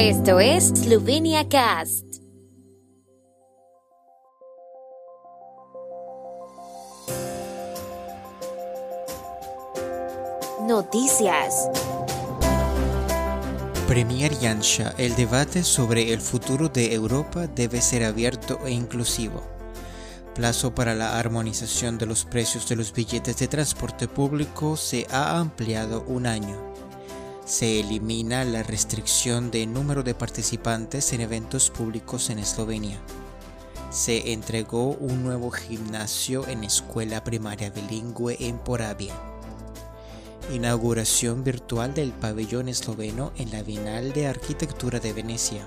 Esto es Slovenia Cast. Noticias. Premier Yansha, el debate sobre el futuro de Europa debe ser abierto e inclusivo. Plazo para la armonización de los precios de los billetes de transporte público se ha ampliado un año. Se elimina la restricción de número de participantes en eventos públicos en Eslovenia. Se entregó un nuevo gimnasio en escuela primaria bilingüe en Poravia. Inauguración virtual del pabellón esloveno en la Bienal de Arquitectura de Venecia.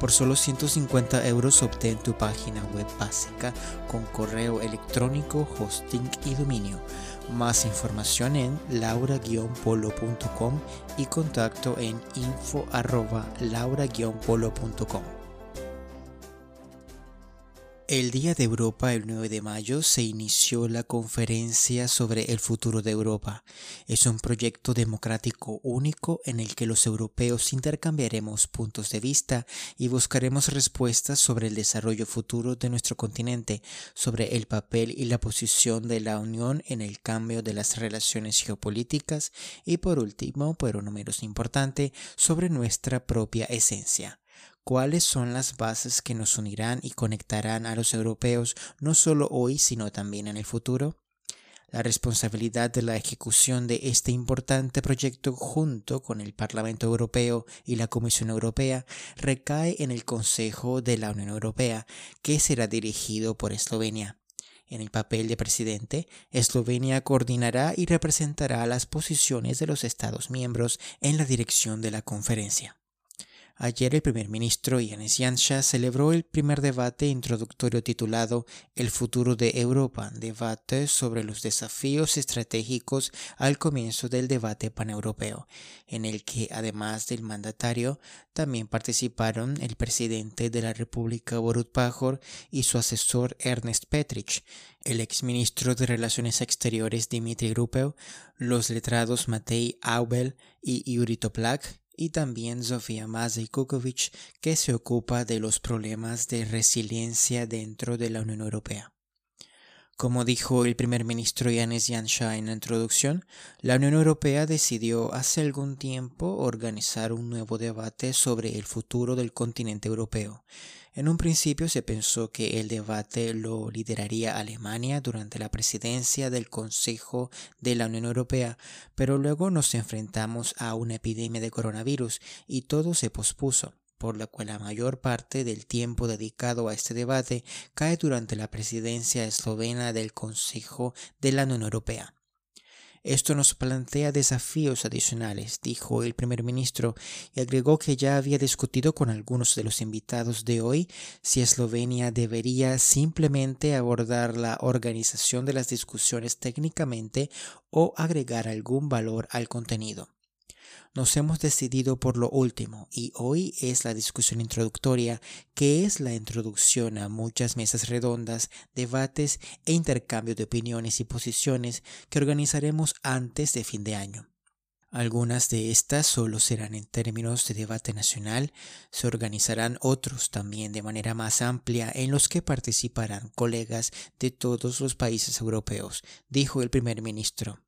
Por solo 150 euros obtén tu página web básica con correo electrónico, hosting y dominio. Más información en laura-polo.com y contacto en info laura-polo.com. El Día de Europa, el 9 de mayo, se inició la conferencia sobre el futuro de Europa. Es un proyecto democrático único en el que los europeos intercambiaremos puntos de vista y buscaremos respuestas sobre el desarrollo futuro de nuestro continente, sobre el papel y la posición de la Unión en el cambio de las relaciones geopolíticas y por último, pero no menos importante, sobre nuestra propia esencia cuáles son las bases que nos unirán y conectarán a los europeos no solo hoy, sino también en el futuro. La responsabilidad de la ejecución de este importante proyecto junto con el Parlamento Europeo y la Comisión Europea recae en el Consejo de la Unión Europea, que será dirigido por Eslovenia. En el papel de presidente, Eslovenia coordinará y representará las posiciones de los Estados miembros en la dirección de la conferencia. Ayer el primer ministro Yanis Janša celebró el primer debate introductorio titulado El futuro de Europa, debate sobre los desafíos estratégicos al comienzo del debate paneuropeo, en el que además del mandatario también participaron el presidente de la República Borut Pajor y su asesor Ernest Petrich, el exministro de Relaciones Exteriores Dimitri Rupel, los letrados Matei Aubel y Yuri Toplak y también Sofía Mazej Kukovic, que se ocupa de los problemas de resiliencia dentro de la Unión Europea. Como dijo el primer ministro Yanis Janša en la introducción, la Unión Europea decidió hace algún tiempo organizar un nuevo debate sobre el futuro del continente europeo. En un principio se pensó que el debate lo lideraría Alemania durante la presidencia del Consejo de la Unión Europea, pero luego nos enfrentamos a una epidemia de coronavirus y todo se pospuso por lo cual la mayor parte del tiempo dedicado a este debate cae durante la presidencia eslovena del Consejo de la Unión Europea. Esto nos plantea desafíos adicionales, dijo el primer ministro, y agregó que ya había discutido con algunos de los invitados de hoy si Eslovenia debería simplemente abordar la organización de las discusiones técnicamente o agregar algún valor al contenido. Nos hemos decidido por lo último y hoy es la discusión introductoria, que es la introducción a muchas mesas redondas, debates e intercambio de opiniones y posiciones que organizaremos antes de fin de año. Algunas de estas solo serán en términos de debate nacional, se organizarán otros también de manera más amplia en los que participarán colegas de todos los países europeos, dijo el primer ministro.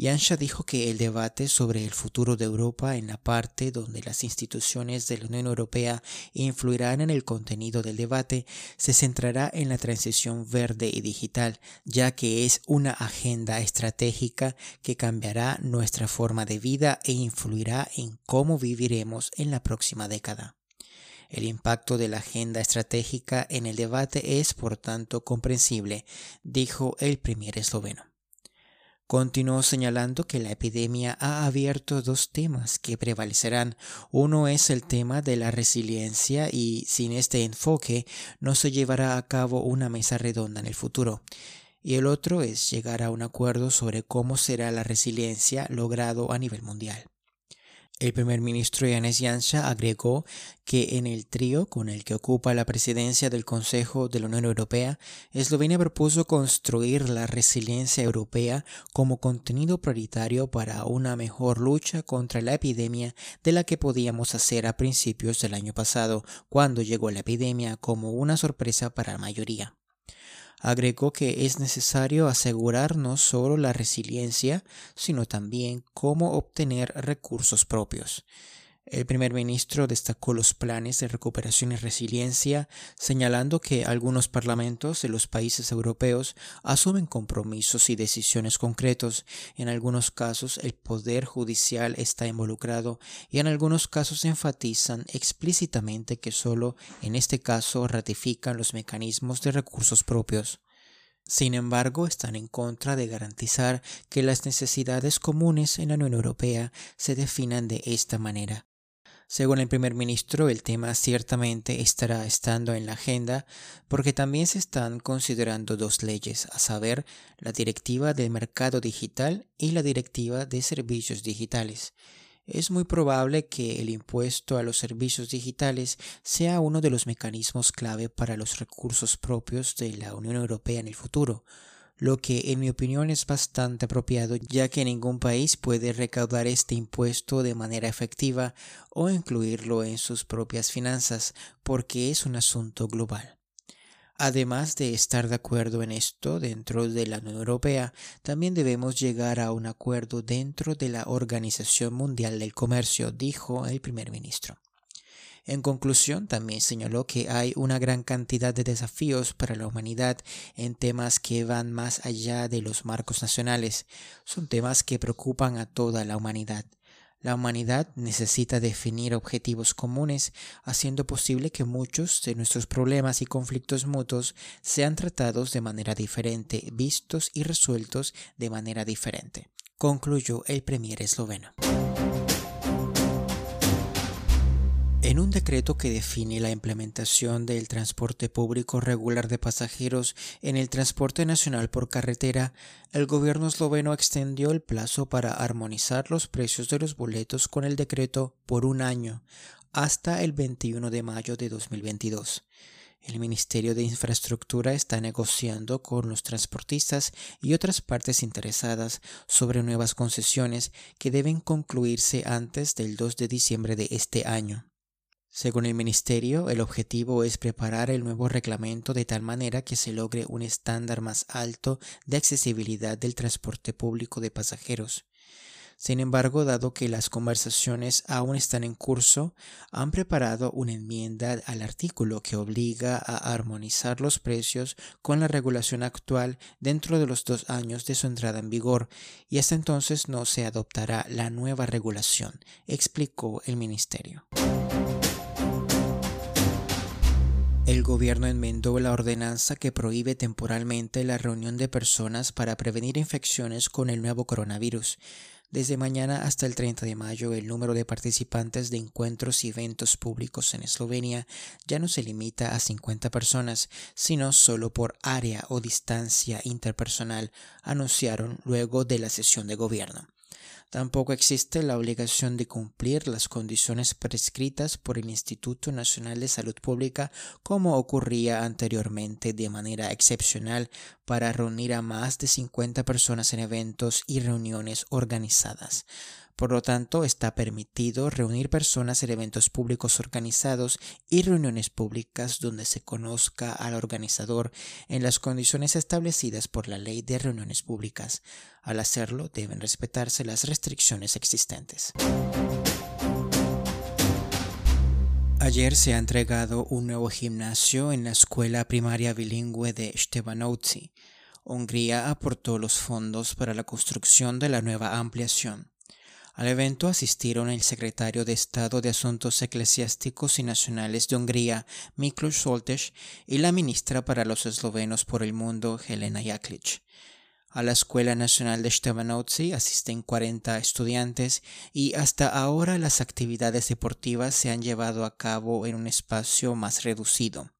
Yansha dijo que el debate sobre el futuro de Europa en la parte donde las instituciones de la Unión Europea influirán en el contenido del debate se centrará en la transición verde y digital, ya que es una agenda estratégica que cambiará nuestra forma de vida e influirá en cómo viviremos en la próxima década. El impacto de la agenda estratégica en el debate es, por tanto, comprensible, dijo el primer esloveno. Continuó señalando que la epidemia ha abierto dos temas que prevalecerán. Uno es el tema de la resiliencia y sin este enfoque no se llevará a cabo una mesa redonda en el futuro. Y el otro es llegar a un acuerdo sobre cómo será la resiliencia logrado a nivel mundial. El primer ministro Yanis Yansha agregó que en el trío con el que ocupa la presidencia del Consejo de la Unión Europea, Eslovenia propuso construir la resiliencia europea como contenido prioritario para una mejor lucha contra la epidemia de la que podíamos hacer a principios del año pasado, cuando llegó la epidemia como una sorpresa para la mayoría. Agregó que es necesario asegurar no solo la resiliencia, sino también cómo obtener recursos propios. El primer ministro destacó los planes de recuperación y resiliencia, señalando que algunos parlamentos de los países europeos asumen compromisos y decisiones concretos. En algunos casos el poder judicial está involucrado y en algunos casos enfatizan explícitamente que solo en este caso ratifican los mecanismos de recursos propios. Sin embargo, están en contra de garantizar que las necesidades comunes en la Unión Europea se definan de esta manera. Según el primer ministro, el tema ciertamente estará estando en la agenda porque también se están considerando dos leyes, a saber, la Directiva del Mercado Digital y la Directiva de Servicios Digitales. Es muy probable que el impuesto a los servicios digitales sea uno de los mecanismos clave para los recursos propios de la Unión Europea en el futuro, lo que en mi opinión es bastante apropiado ya que ningún país puede recaudar este impuesto de manera efectiva o incluirlo en sus propias finanzas porque es un asunto global. Además de estar de acuerdo en esto dentro de la Unión Europea, también debemos llegar a un acuerdo dentro de la Organización Mundial del Comercio, dijo el primer ministro. En conclusión, también señaló que hay una gran cantidad de desafíos para la humanidad en temas que van más allá de los marcos nacionales. Son temas que preocupan a toda la humanidad. La humanidad necesita definir objetivos comunes, haciendo posible que muchos de nuestros problemas y conflictos mutuos sean tratados de manera diferente, vistos y resueltos de manera diferente, concluyó el premier esloveno. En un decreto que define la implementación del transporte público regular de pasajeros en el transporte nacional por carretera, el gobierno esloveno extendió el plazo para armonizar los precios de los boletos con el decreto por un año, hasta el 21 de mayo de 2022. El Ministerio de Infraestructura está negociando con los transportistas y otras partes interesadas sobre nuevas concesiones que deben concluirse antes del 2 de diciembre de este año. Según el Ministerio, el objetivo es preparar el nuevo reglamento de tal manera que se logre un estándar más alto de accesibilidad del transporte público de pasajeros. Sin embargo, dado que las conversaciones aún están en curso, han preparado una enmienda al artículo que obliga a armonizar los precios con la regulación actual dentro de los dos años de su entrada en vigor, y hasta entonces no se adoptará la nueva regulación, explicó el Ministerio. El gobierno enmendó la ordenanza que prohíbe temporalmente la reunión de personas para prevenir infecciones con el nuevo coronavirus. Desde mañana hasta el 30 de mayo, el número de participantes de encuentros y eventos públicos en Eslovenia ya no se limita a 50 personas, sino solo por área o distancia interpersonal, anunciaron luego de la sesión de gobierno. Tampoco existe la obligación de cumplir las condiciones prescritas por el Instituto Nacional de Salud Pública como ocurría anteriormente de manera excepcional para reunir a más de 50 personas en eventos y reuniones organizadas. Por lo tanto, está permitido reunir personas en eventos públicos organizados y reuniones públicas donde se conozca al organizador en las condiciones establecidas por la ley de reuniones públicas. Al hacerlo, deben respetarse las restricciones existentes. Ayer se ha entregado un nuevo gimnasio en la escuela primaria bilingüe de Stevanovci. Hungría aportó los fondos para la construcción de la nueva ampliación. Al evento asistieron el secretario de Estado de Asuntos Eclesiásticos y Nacionales de Hungría, Miklos Soltes, y la ministra para los eslovenos por el mundo, Helena Jaklic. A la Escuela Nacional de Stevanotsi asisten 40 estudiantes y hasta ahora las actividades deportivas se han llevado a cabo en un espacio más reducido.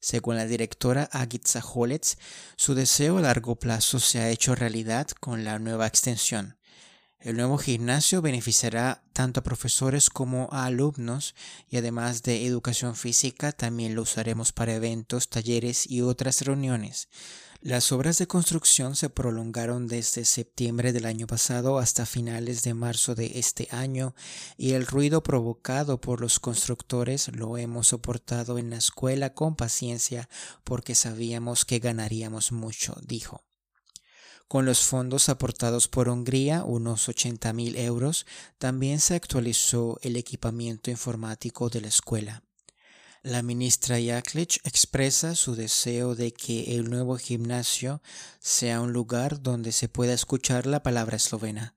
Según la directora Agitza Holets, su deseo a largo plazo se ha hecho realidad con la nueva extensión. El nuevo gimnasio beneficiará tanto a profesores como a alumnos y además de educación física también lo usaremos para eventos, talleres y otras reuniones. Las obras de construcción se prolongaron desde septiembre del año pasado hasta finales de marzo de este año y el ruido provocado por los constructores lo hemos soportado en la escuela con paciencia porque sabíamos que ganaríamos mucho, dijo. Con los fondos aportados por Hungría, unos 80 mil euros, también se actualizó el equipamiento informático de la escuela. La ministra Jaklic expresa su deseo de que el nuevo gimnasio sea un lugar donde se pueda escuchar la palabra eslovena.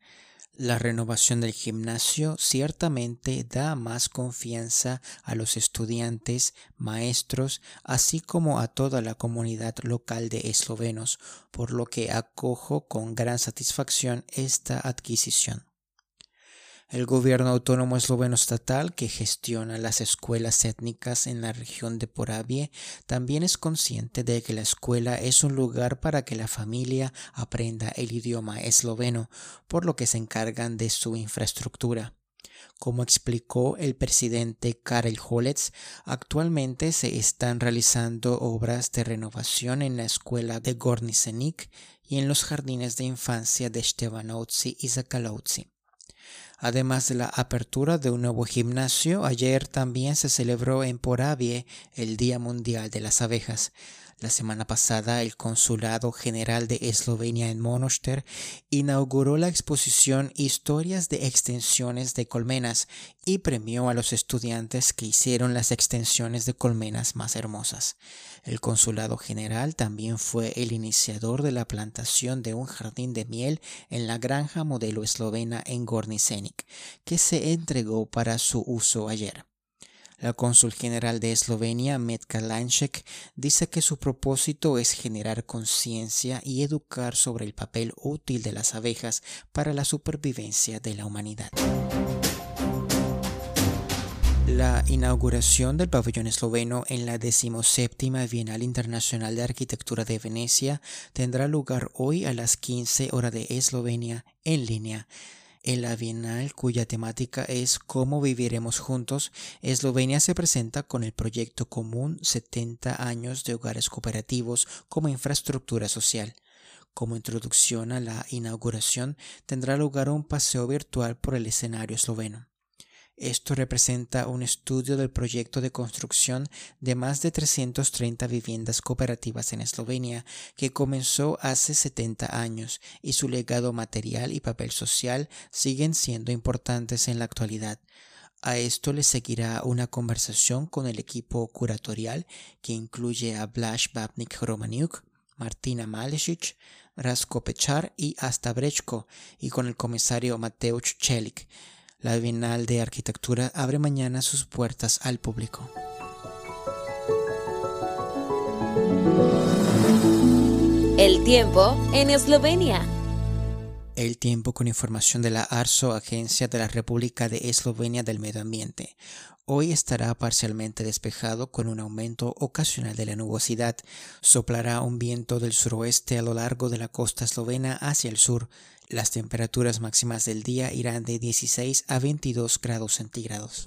La renovación del gimnasio ciertamente da más confianza a los estudiantes, maestros, así como a toda la comunidad local de eslovenos, por lo que acojo con gran satisfacción esta adquisición. El gobierno autónomo esloveno estatal, que gestiona las escuelas étnicas en la región de Poravie, también es consciente de que la escuela es un lugar para que la familia aprenda el idioma esloveno, por lo que se encargan de su infraestructura. Como explicó el presidente Karel Holets, actualmente se están realizando obras de renovación en la escuela de Gornicenik y en los jardines de infancia de Stevanovci y Zakalovci. Además de la apertura de un nuevo gimnasio, ayer también se celebró en Poravie el Día Mundial de las Abejas. La semana pasada, el Consulado General de Eslovenia en Monoster inauguró la exposición Historias de extensiones de colmenas y premió a los estudiantes que hicieron las extensiones de colmenas más hermosas. El Consulado General también fue el iniciador de la plantación de un jardín de miel en la granja modelo eslovena en Gornicenik, que se entregó para su uso ayer. La cónsul general de Eslovenia, Metka Lanchek, dice que su propósito es generar conciencia y educar sobre el papel útil de las abejas para la supervivencia de la humanidad. La inauguración del pabellón esloveno en la decimoséptima Bienal Internacional de Arquitectura de Venecia tendrá lugar hoy a las 15 horas de Eslovenia en línea. En la Bienal, cuya temática es Cómo viviremos juntos, Eslovenia se presenta con el proyecto común 70 años de hogares cooperativos como infraestructura social. Como introducción a la inauguración, tendrá lugar un paseo virtual por el escenario esloveno. Esto representa un estudio del proyecto de construcción de más de 330 viviendas cooperativas en Eslovenia, que comenzó hace 70 años y su legado material y papel social siguen siendo importantes en la actualidad. A esto le seguirá una conversación con el equipo curatorial que incluye a Blaž Babnik Romaniuk, Martina Rasko Pechar y Asta Brechko, y con el comisario Mateusz Chelik. La Bienal de Arquitectura abre mañana sus puertas al público. El tiempo en Eslovenia. El tiempo con información de la ARSO, Agencia de la República de Eslovenia del Medio Ambiente. Hoy estará parcialmente despejado con un aumento ocasional de la nubosidad. Soplará un viento del suroeste a lo largo de la costa eslovena hacia el sur. Las temperaturas máximas del día irán de 16 a 22 grados centígrados.